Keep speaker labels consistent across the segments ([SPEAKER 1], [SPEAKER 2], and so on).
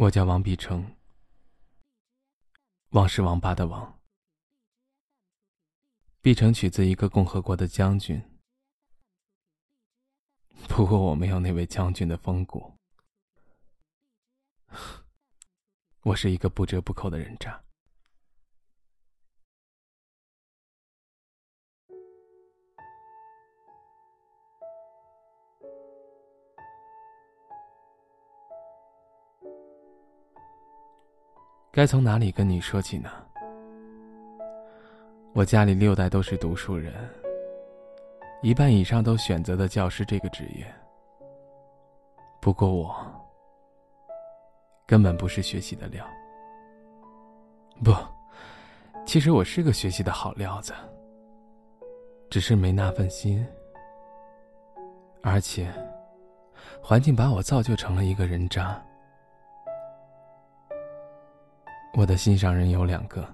[SPEAKER 1] 我叫王必成，王是王八的王。必成取自一个共和国的将军，不过我没有那位将军的风骨。我是一个不折不扣的人渣。该从哪里跟你说起呢？我家里六代都是读书人，一半以上都选择了教师这个职业。不过我根本不是学习的料。不，其实我是个学习的好料子，只是没那份心。而且，环境把我造就成了一个人渣。我的心上人有两个，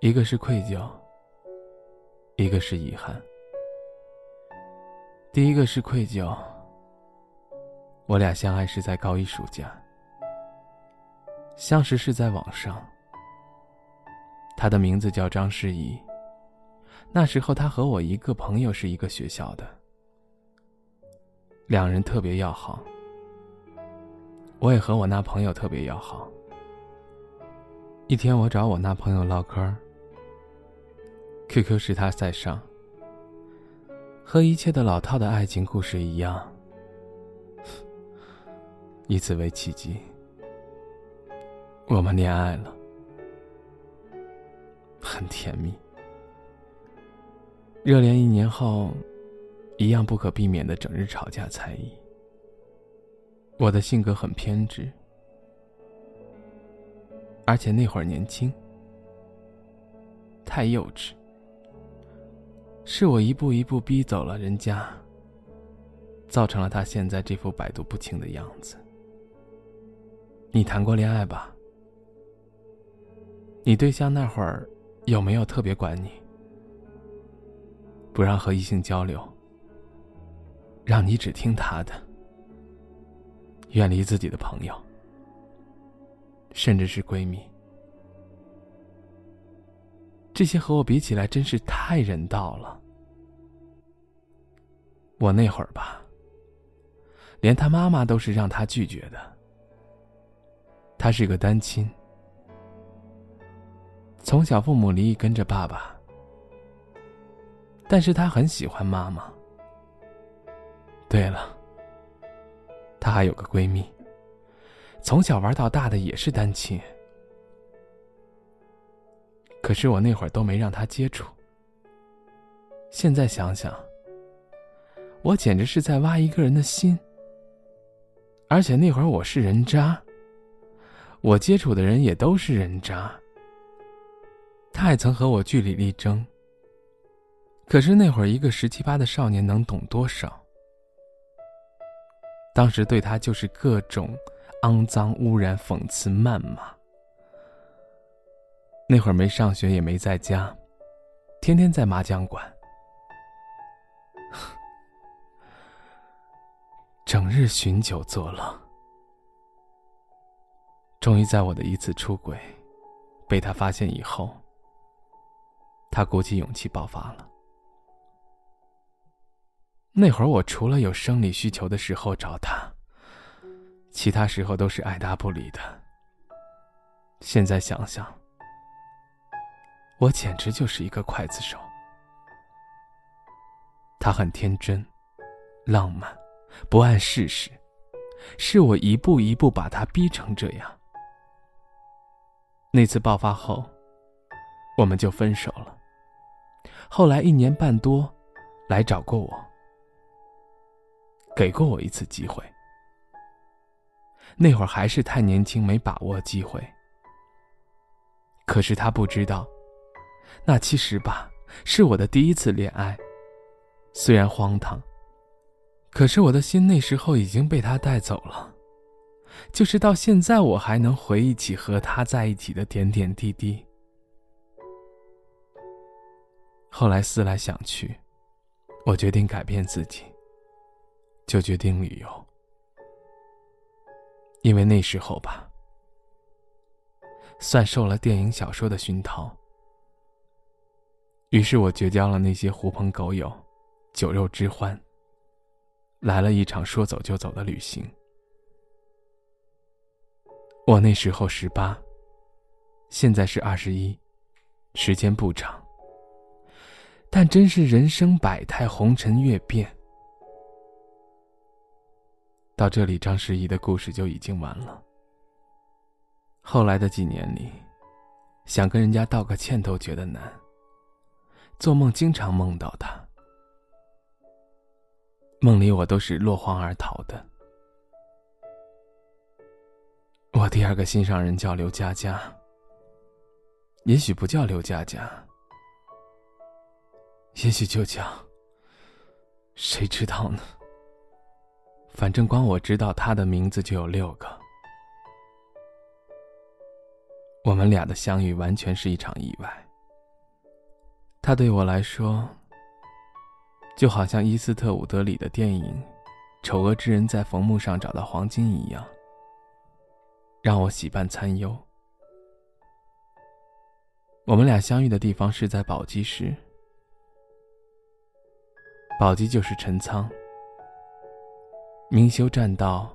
[SPEAKER 1] 一个是愧疚，一个是遗憾。第一个是愧疚，我俩相爱是在高一暑假，相识是在网上。他的名字叫张诗怡，那时候他和我一个朋友是一个学校的，两人特别要好，我也和我那朋友特别要好。一天，我找我那朋友唠嗑，QQ 是他在上，和一切的老套的爱情故事一样，以此为契机，我们恋爱了，很甜蜜。热恋一年后，一样不可避免的整日吵架猜疑。我的性格很偏执。而且那会儿年轻，太幼稚，是我一步一步逼走了人家，造成了他现在这副百毒不侵的样子。你谈过恋爱吧？你对象那会儿有没有特别管你，不让和异性交流，让你只听他的，远离自己的朋友？甚至是闺蜜，这些和我比起来真是太人道了。我那会儿吧，连他妈妈都是让他拒绝的。他是个单亲，从小父母离异跟着爸爸，但是他很喜欢妈妈。对了，她还有个闺蜜。从小玩到大的也是单亲，可是我那会儿都没让他接触。现在想想，我简直是在挖一个人的心。而且那会儿我是人渣，我接触的人也都是人渣。他也曾和我据理力争，可是那会儿一个十七八的少年能懂多少？当时对他就是各种。肮脏、污染、讽刺、谩骂。那会儿没上学，也没在家，天天在麻将馆，整日寻酒作乐。终于在我的一次出轨被他发现以后，他鼓起勇气爆发了。那会儿我除了有生理需求的时候找他。其他时候都是爱答不理的。现在想想，我简直就是一个刽子手。他很天真、浪漫，不谙世事，是我一步一步把他逼成这样。那次爆发后，我们就分手了。后来一年半多，来找过我，给过我一次机会。那会儿还是太年轻，没把握机会。可是他不知道，那其实吧，是我的第一次恋爱。虽然荒唐，可是我的心那时候已经被他带走了。就是到现在，我还能回忆起和他在一起的点点滴滴。后来思来想去，我决定改变自己，就决定旅游。因为那时候吧，算受了电影小说的熏陶，于是我绝交了那些狐朋狗友、酒肉之欢，来了一场说走就走的旅行。我那时候十八，现在是二十一，时间不长，但真是人生百态，红尘越变。到这里，张诗怡的故事就已经完了。后来的几年里，想跟人家道个歉都觉得难。做梦经常梦到他，梦里我都是落荒而逃的。我第二个心上人叫刘佳佳，也许不叫刘佳佳，也许就叫，谁知道呢？反正光我知道他的名字就有六个。我们俩的相遇完全是一场意外。他对我来说，就好像伊斯特伍德里的电影《丑恶之人在坟墓上找到黄金》一样，让我喜伴参忧。我们俩相遇的地方是在宝鸡市，宝鸡就是陈仓。明修栈道，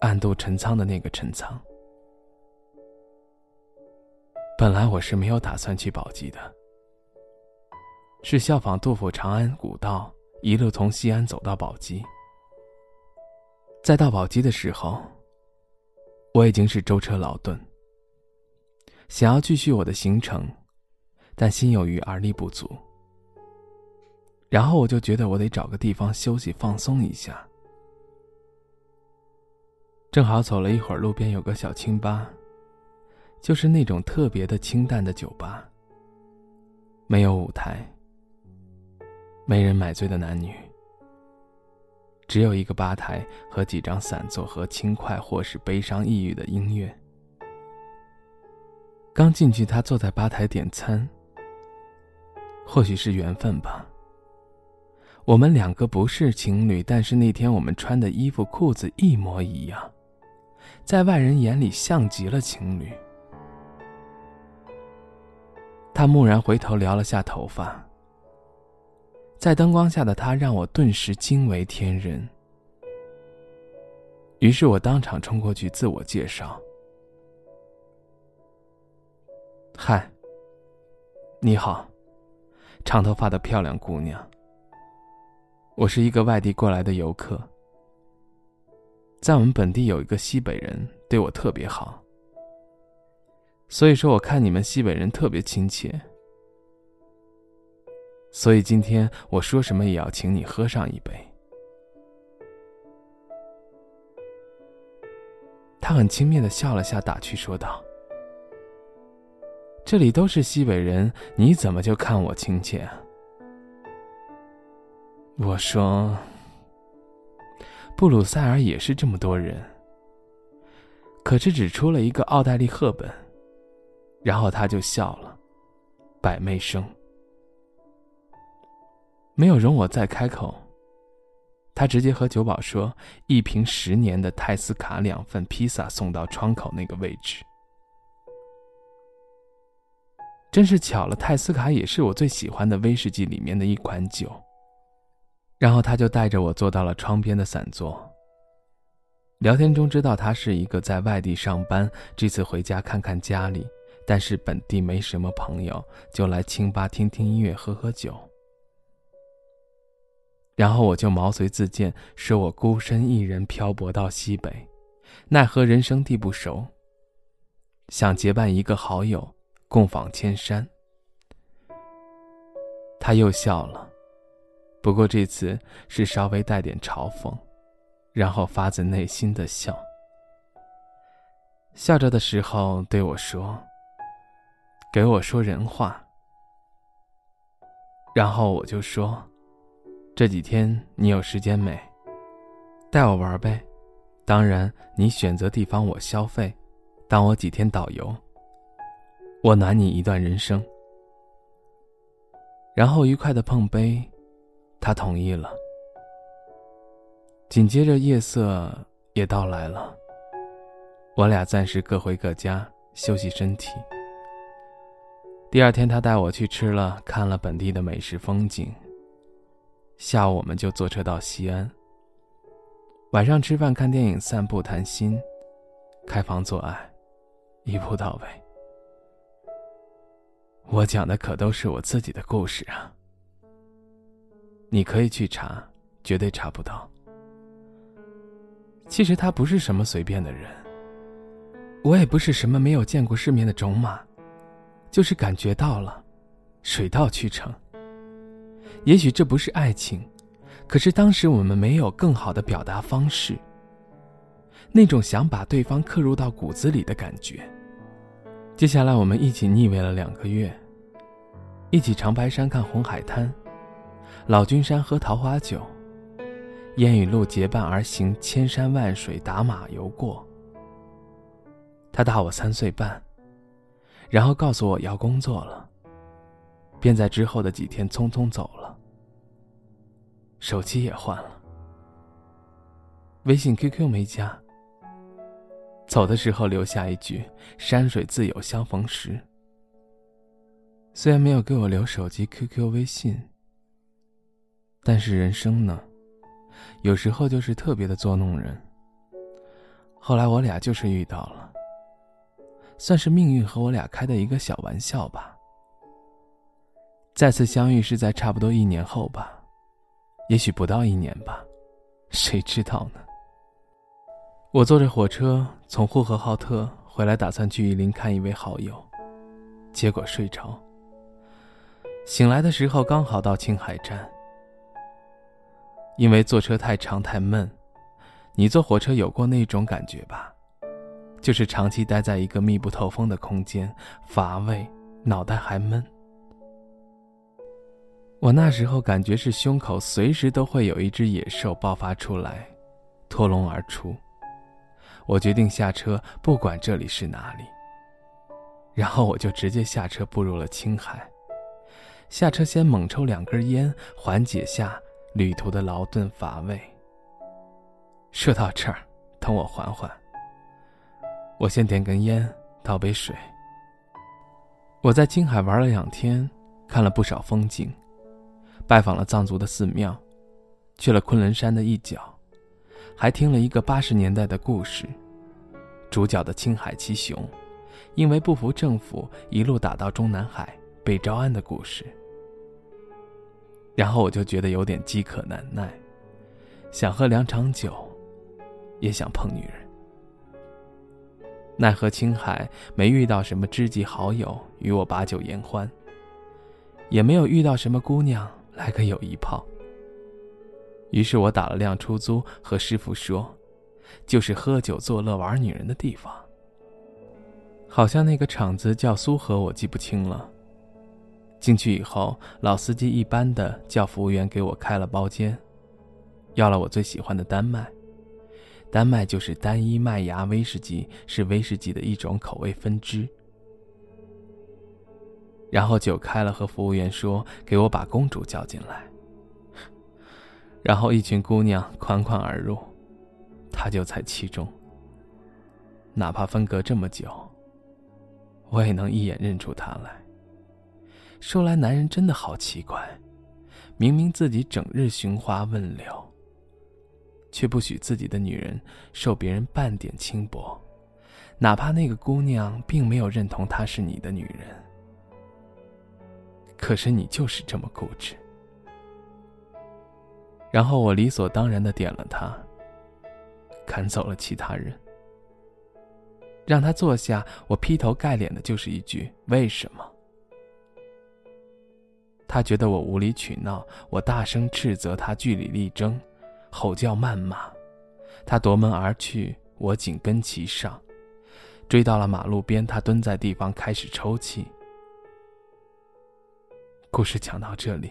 [SPEAKER 1] 暗度陈仓的那个陈仓。本来我是没有打算去宝鸡的，是效仿杜甫长安古道，一路从西安走到宝鸡。在到宝鸡的时候，我已经是舟车劳顿，想要继续我的行程，但心有余而力不足。然后我就觉得我得找个地方休息放松一下。正好走了一会儿，路边有个小清吧，就是那种特别的清淡的酒吧。没有舞台，没人买醉的男女，只有一个吧台和几张散座和轻快或是悲伤抑郁的音乐。刚进去，他坐在吧台点餐。或许是缘分吧。我们两个不是情侣，但是那天我们穿的衣服、裤子一模一样。在外人眼里像极了情侣。他蓦然回头撩了下头发，在灯光下的他让我顿时惊为天人。于是我当场冲过去自我介绍：“嗨，你好，长头发的漂亮姑娘。我是一个外地过来的游客。”在我们本地有一个西北人对我特别好，所以说我看你们西北人特别亲切，所以今天我说什么也要请你喝上一杯。他很轻蔑的笑了下，打趣说道：“这里都是西北人，你怎么就看我亲切啊？”我说。布鲁塞尔也是这么多人，可是只出了一个奥黛丽·赫本，然后他就笑了，百媚生，没有容我再开口。他直接和酒保说：“一瓶十年的泰斯卡，两份披萨送到窗口那个位置。”真是巧了，泰斯卡也是我最喜欢的威士忌里面的一款酒。然后他就带着我坐到了窗边的散座。聊天中知道他是一个在外地上班，这次回家看看家里，但是本地没什么朋友，就来清吧听听音乐，喝喝酒。然后我就毛遂自荐，说我孤身一人漂泊到西北，奈何人生地不熟，想结伴一个好友，共访千山。他又笑了。不过这次是稍微带点嘲讽，然后发自内心的笑。笑着的时候对我说：“给我说人话。”然后我就说：“这几天你有时间没？带我玩呗。当然，你选择地方我消费，当我几天导游。我暖你一段人生。”然后愉快的碰杯。他同意了。紧接着夜色也到来了，我俩暂时各回各家休息身体。第二天，他带我去吃了看了本地的美食风景。下午，我们就坐车到西安。晚上吃饭、看电影、散步、谈心，开房做爱，一步到位。我讲的可都是我自己的故事啊！你可以去查，绝对查不到。其实他不是什么随便的人。我也不是什么没有见过世面的种马，就是感觉到了，水到渠成。也许这不是爱情，可是当时我们没有更好的表达方式。那种想把对方刻入到骨子里的感觉。接下来我们一起腻味了两个月，一起长白山看红海滩，老君山喝桃花酒，烟雨路结伴而行，千山万水打马游过。他大我三岁半，然后告诉我要工作了，便在之后的几天匆匆走了。手机也换了，微信、QQ 没加。走的时候留下一句“山水自有相逢时”。虽然没有给我留手机、QQ、微信，但是人生呢，有时候就是特别的捉弄人。后来我俩就是遇到了。算是命运和我俩开的一个小玩笑吧。再次相遇是在差不多一年后吧，也许不到一年吧，谁知道呢？我坐着火车从呼和浩特回来，打算去榆林看一位好友，结果睡着。醒来的时候刚好到青海站，因为坐车太长太闷，你坐火车有过那种感觉吧？就是长期待在一个密不透风的空间，乏味，脑袋还闷。我那时候感觉是胸口随时都会有一只野兽爆发出来，脱笼而出。我决定下车，不管这里是哪里。然后我就直接下车步入了青海。下车先猛抽两根烟，缓解下旅途的劳顿乏味。说到这儿，等我缓缓。我先点根烟，倒杯水。我在青海玩了两天，看了不少风景，拜访了藏族的寺庙，去了昆仑山的一角，还听了一个八十年代的故事，主角的青海七雄，因为不服政府，一路打到中南海被招安的故事。然后我就觉得有点饥渴难耐，想喝两场酒，也想碰女人。奈何青海没遇到什么知己好友与我把酒言欢，也没有遇到什么姑娘来个友谊炮。于是我打了辆出租，和师傅说：“就是喝酒作乐玩女人的地方。”好像那个厂子叫苏河，我记不清了。进去以后，老司机一般的叫服务员给我开了包间，要了我最喜欢的丹麦。丹麦就是单一麦芽威士忌，是威士忌的一种口味分支。然后酒开了，和服务员说：“给我把公主叫进来。”然后一群姑娘款款而入，他就在其中。哪怕分隔这么久，我也能一眼认出他来。说来，男人真的好奇怪，明明自己整日寻花问柳。却不许自己的女人受别人半点轻薄，哪怕那个姑娘并没有认同她是你的女人。可是你就是这么固执。然后我理所当然的点了她，赶走了其他人，让她坐下。我劈头盖脸的就是一句：“为什么？”他觉得我无理取闹，我大声斥责他，据理力争。吼叫谩骂，他夺门而去，我紧跟其上，追到了马路边，他蹲在地方开始抽泣。故事讲到这里，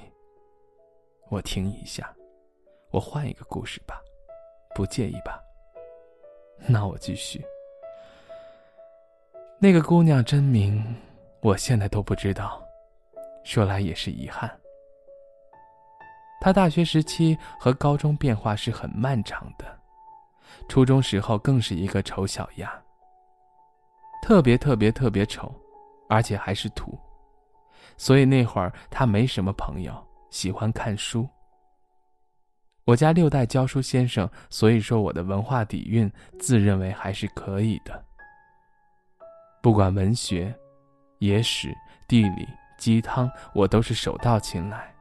[SPEAKER 1] 我停一下，我换一个故事吧，不介意吧？那我继续。那个姑娘真名，我现在都不知道，说来也是遗憾。他大学时期和高中变化是很漫长的，初中时候更是一个丑小鸭，特别特别特别丑，而且还是土。所以那会儿他没什么朋友，喜欢看书。我家六代教书先生，所以说我的文化底蕴自认为还是可以的。不管文学、野史、地理、鸡汤，我都是手到擒来。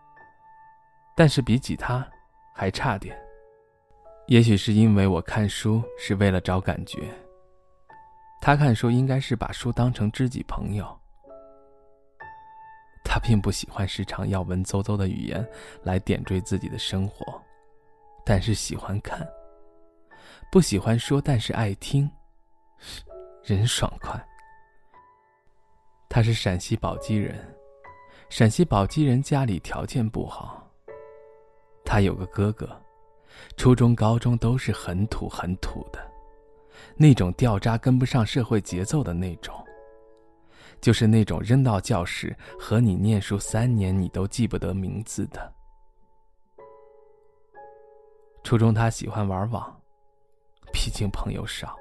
[SPEAKER 1] 但是比起他，还差点。也许是因为我看书是为了找感觉，他看书应该是把书当成知己朋友。他并不喜欢时常要文绉绉的语言来点缀自己的生活，但是喜欢看。不喜欢说，但是爱听，人爽快。他是陕西宝鸡人，陕西宝鸡人家里条件不好。他有个哥哥。初中、高中都是很土、很土的，那种掉渣、跟不上社会节奏的那种，就是那种扔到教室和你念书三年你都记不得名字的。初中他喜欢玩网，毕竟朋友少，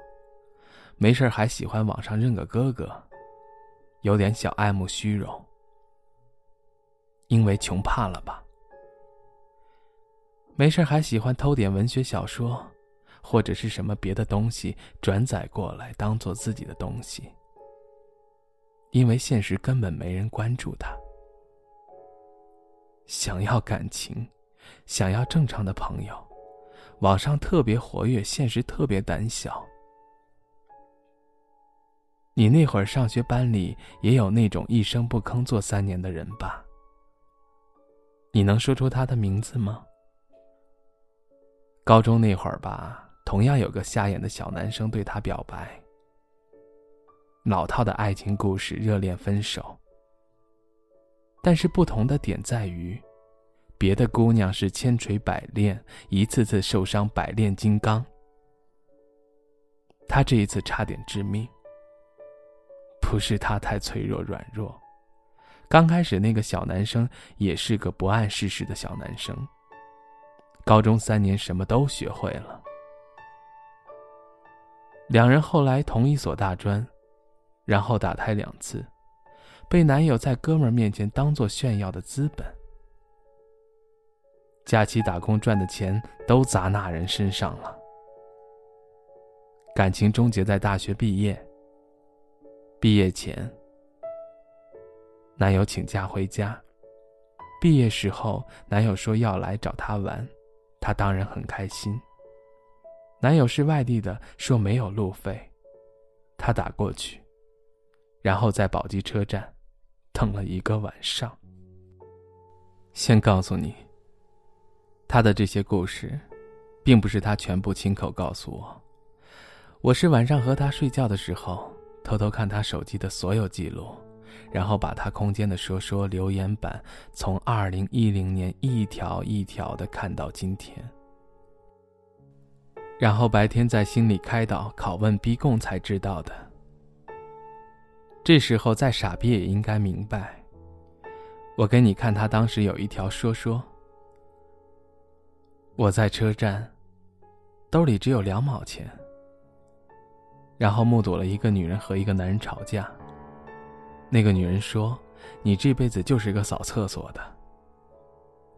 [SPEAKER 1] 没事还喜欢网上认个哥哥，有点小爱慕虚荣，因为穷怕了吧。没事还喜欢偷点文学小说，或者是什么别的东西转载过来当做自己的东西。因为现实根本没人关注他。想要感情，想要正常的朋友，网上特别活跃，现实特别胆小。你那会儿上学班里也有那种一声不吭做三年的人吧？你能说出他的名字吗？高中那会儿吧，同样有个瞎眼的小男生对她表白。老套的爱情故事，热恋分手。但是不同的点在于，别的姑娘是千锤百炼，一次次受伤，百炼金刚。他这一次差点致命。不是他太脆弱软弱，刚开始那个小男生也是个不谙世事的小男生。高中三年什么都学会了。两人后来同一所大专，然后打胎两次，被男友在哥们儿面前当做炫耀的资本。假期打工赚的钱都砸那人身上了。感情终结在大学毕业。毕业前，男友请假回家。毕业时候，男友说要来找她玩。她当然很开心。男友是外地的，说没有路费，她打过去，然后在宝鸡车站等了一个晚上。先告诉你，他的这些故事，并不是他全部亲口告诉我，我是晚上和他睡觉的时候，偷偷看他手机的所有记录。然后把他空间的说说留言板从二零一零年一条一条的看到今天，然后白天在心里开导、拷问、逼供才知道的。这时候再傻逼也应该明白。我给你看他当时有一条说说：我在车站，兜里只有两毛钱，然后目睹了一个女人和一个男人吵架。那个女人说：“你这辈子就是个扫厕所的。”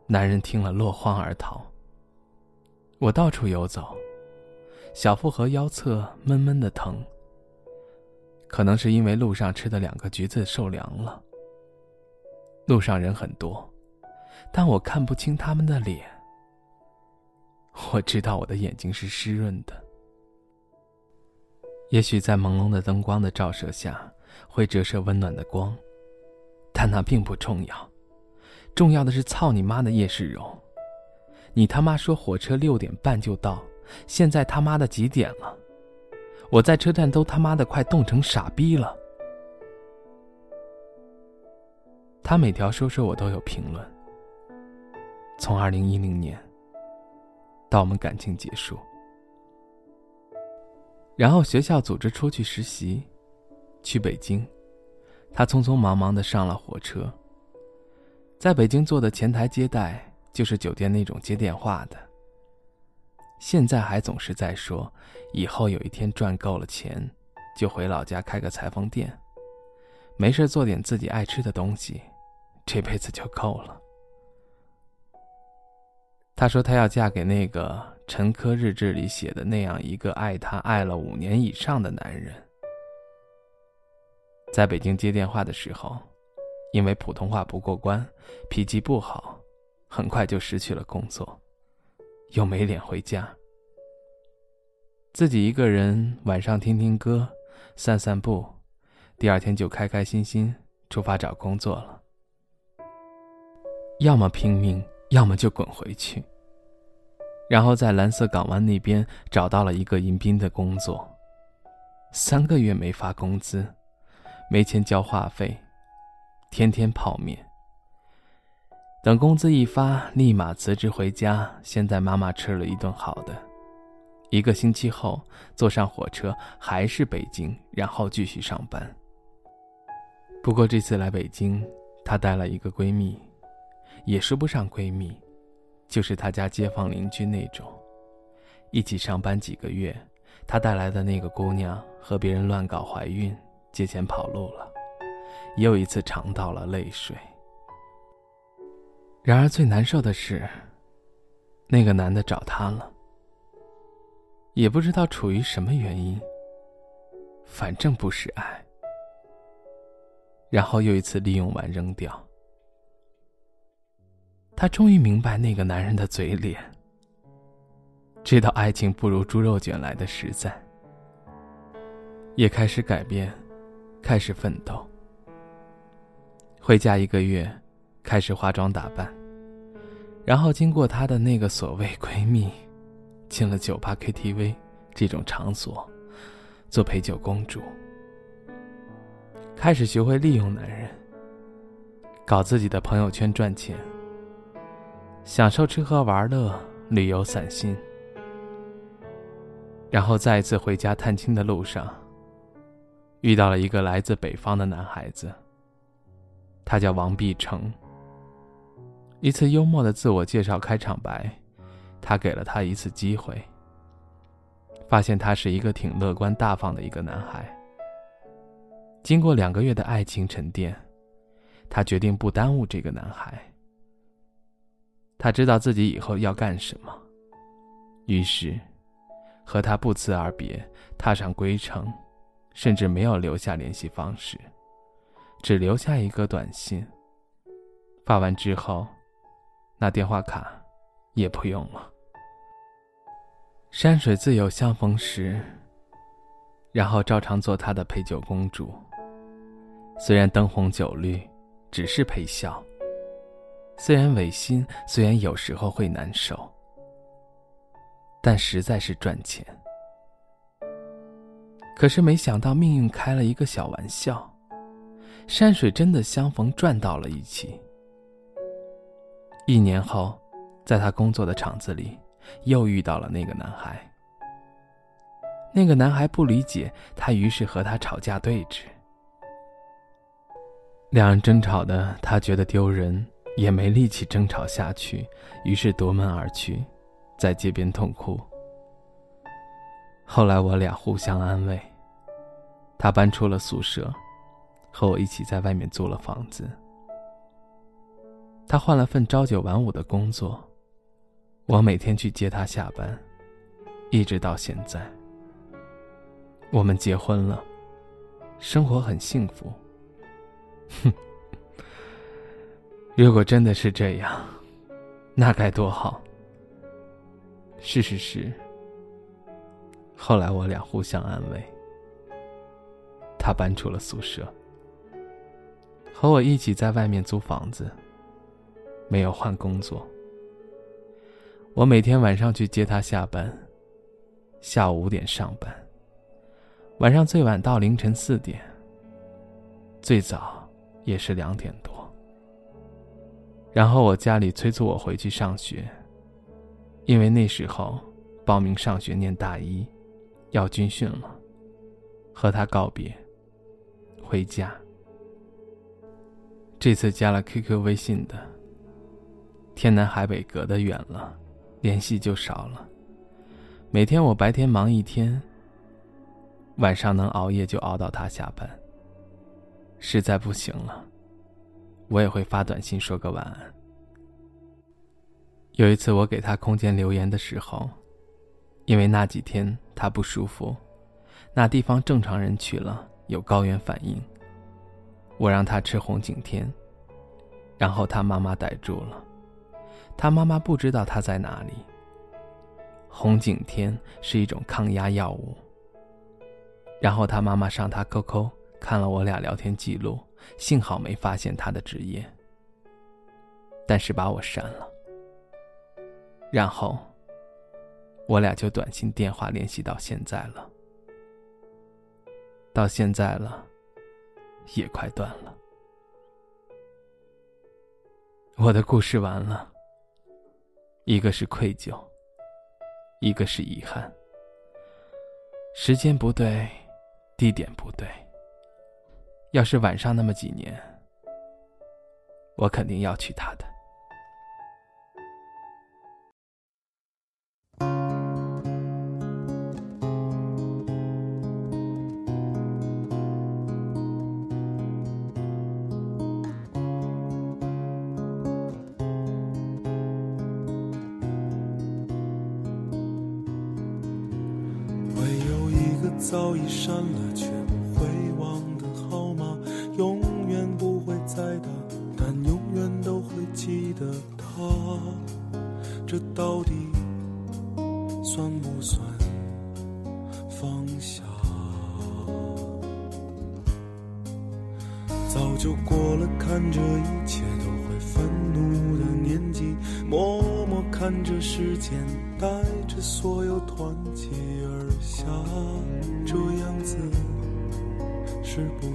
[SPEAKER 1] 男人听了落荒而逃。我到处游走，小腹和腰侧闷闷的疼，可能是因为路上吃的两个橘子受凉了。路上人很多，但我看不清他们的脸。我知道我的眼睛是湿润的，也许在朦胧的灯光的照射下。会折射温暖的光，但那并不重要。重要的是，操你妈的叶世荣！你他妈说火车六点半就到，现在他妈的几点了？我在车站都他妈的快冻成傻逼了。他每条说说我都有评论。从二零一零年到我们感情结束，然后学校组织出去实习。去北京，他匆匆忙忙的上了火车。在北京做的前台接待，就是酒店那种接电话的。现在还总是在说，以后有一天赚够了钱，就回老家开个裁缝店，没事做点自己爱吃的东西，这辈子就够了。她说她要嫁给那个陈科日志里写的那样一个爱她爱了五年以上的男人。在北京接电话的时候，因为普通话不过关，脾气不好，很快就失去了工作，又没脸回家。自己一个人晚上听听歌，散散步，第二天就开开心心出发找工作了。要么拼命，要么就滚回去。然后在蓝色港湾那边找到了一个迎宾的工作。三个月没发工资，没钱交话费，天天泡面。等工资一发，立马辞职回家，先带妈妈吃了一顿好的。一个星期后，坐上火车还是北京，然后继续上班。不过这次来北京，她带了一个闺蜜，也说不上闺蜜，就是她家街坊邻居那种。一起上班几个月，她带来的那个姑娘和别人乱搞怀孕，借钱跑路了，又一次尝到了泪水。然而最难受的是，那个男的找她了。也不知道出于什么原因，反正不是爱。然后又一次利用完扔掉。他终于明白那个男人的嘴脸，知道爱情不如猪肉卷来的实在，也开始改变，开始奋斗。回家一个月，开始化妆打扮，然后经过她的那个所谓闺蜜。进了酒吧、KTV 这种场所，做陪酒公主，开始学会利用男人，搞自己的朋友圈赚钱，享受吃喝玩乐、旅游散心，然后再一次回家探亲的路上，遇到了一个来自北方的男孩子，他叫王碧成。一次幽默的自我介绍开场白。他给了他一次机会，发现他是一个挺乐观大方的一个男孩。经过两个月的爱情沉淀，他决定不耽误这个男孩。他知道自己以后要干什么，于是和他不辞而别，踏上归程，甚至没有留下联系方式，只留下一个短信。发完之后，那电话卡也不用了。山水自有相逢时。然后照常做他的陪酒公主。虽然灯红酒绿，只是陪笑。虽然违心，虽然有时候会难受，但实在是赚钱。可是没想到命运开了一个小玩笑，山水真的相逢转到了一起。一年后，在他工作的厂子里。又遇到了那个男孩。那个男孩不理解他，于是和他吵架对峙。两人争吵的，他觉得丢人，也没力气争吵下去，于是夺门而去，在街边痛哭。后来我俩互相安慰，他搬出了宿舍，和我一起在外面租了房子。他换了份朝九晚五的工作。我每天去接他下班，一直到现在。我们结婚了，生活很幸福。哼，如果真的是这样，那该多好。事实是，后来我俩互相安慰。他搬出了宿舍，和我一起在外面租房子，没有换工作。我每天晚上去接他下班，下午五点上班，晚上最晚到凌晨四点，最早也是两点多。然后我家里催促我回去上学，因为那时候报名上学念大一，要军训了，和他告别，回家。这次加了 QQ 微信的，天南海北隔得远了。联系就少了。每天我白天忙一天，晚上能熬夜就熬到他下班。实在不行了，我也会发短信说个晚安。有一次我给他空间留言的时候，因为那几天他不舒服，那地方正常人去了有高原反应，我让他吃红景天。然后他妈妈逮住了，他妈妈不知道他在哪里。红景天是一种抗压药物。然后他妈妈上他 QQ 看了我俩聊天记录，幸好没发现他的职业，但是把我删了。然后我俩就短信、电话联系到现在了，到现在了，也快断了。我的故事完了，一个是愧疚，一个是遗憾。时间不对，地点不对。要是晚上那么几年，我肯定要娶她的。
[SPEAKER 2] 早已删了却不会忘的号码，永远不会再打，但永远都会记得他。这到底算不算放下？早就过了看着一切都会愤怒的年纪，默默看着时间带着所有团结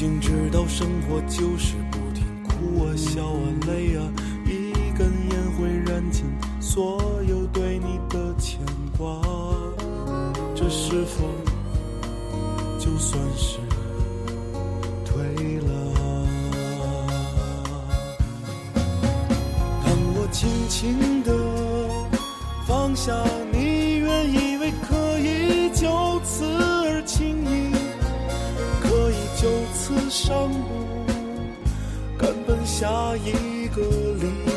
[SPEAKER 2] 经知道生活就是不停哭啊、笑啊、累啊，一根烟会燃尽所有对你的牵挂。这是否就算是退了？当我轻轻地上路，赶奔下一个黎明。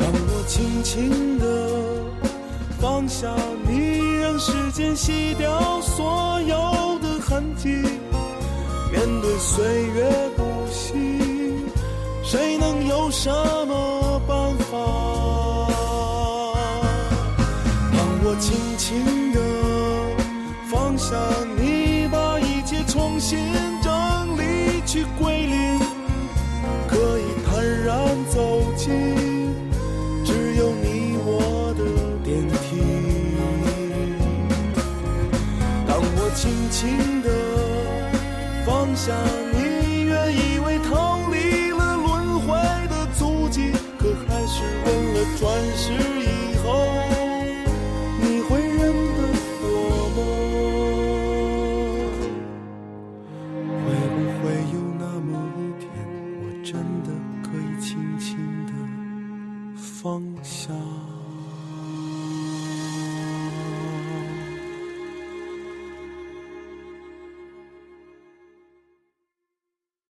[SPEAKER 2] 当我轻轻地。放下你，让时间洗掉所有的痕迹。面对岁月不息，谁能有什么办法？当我轻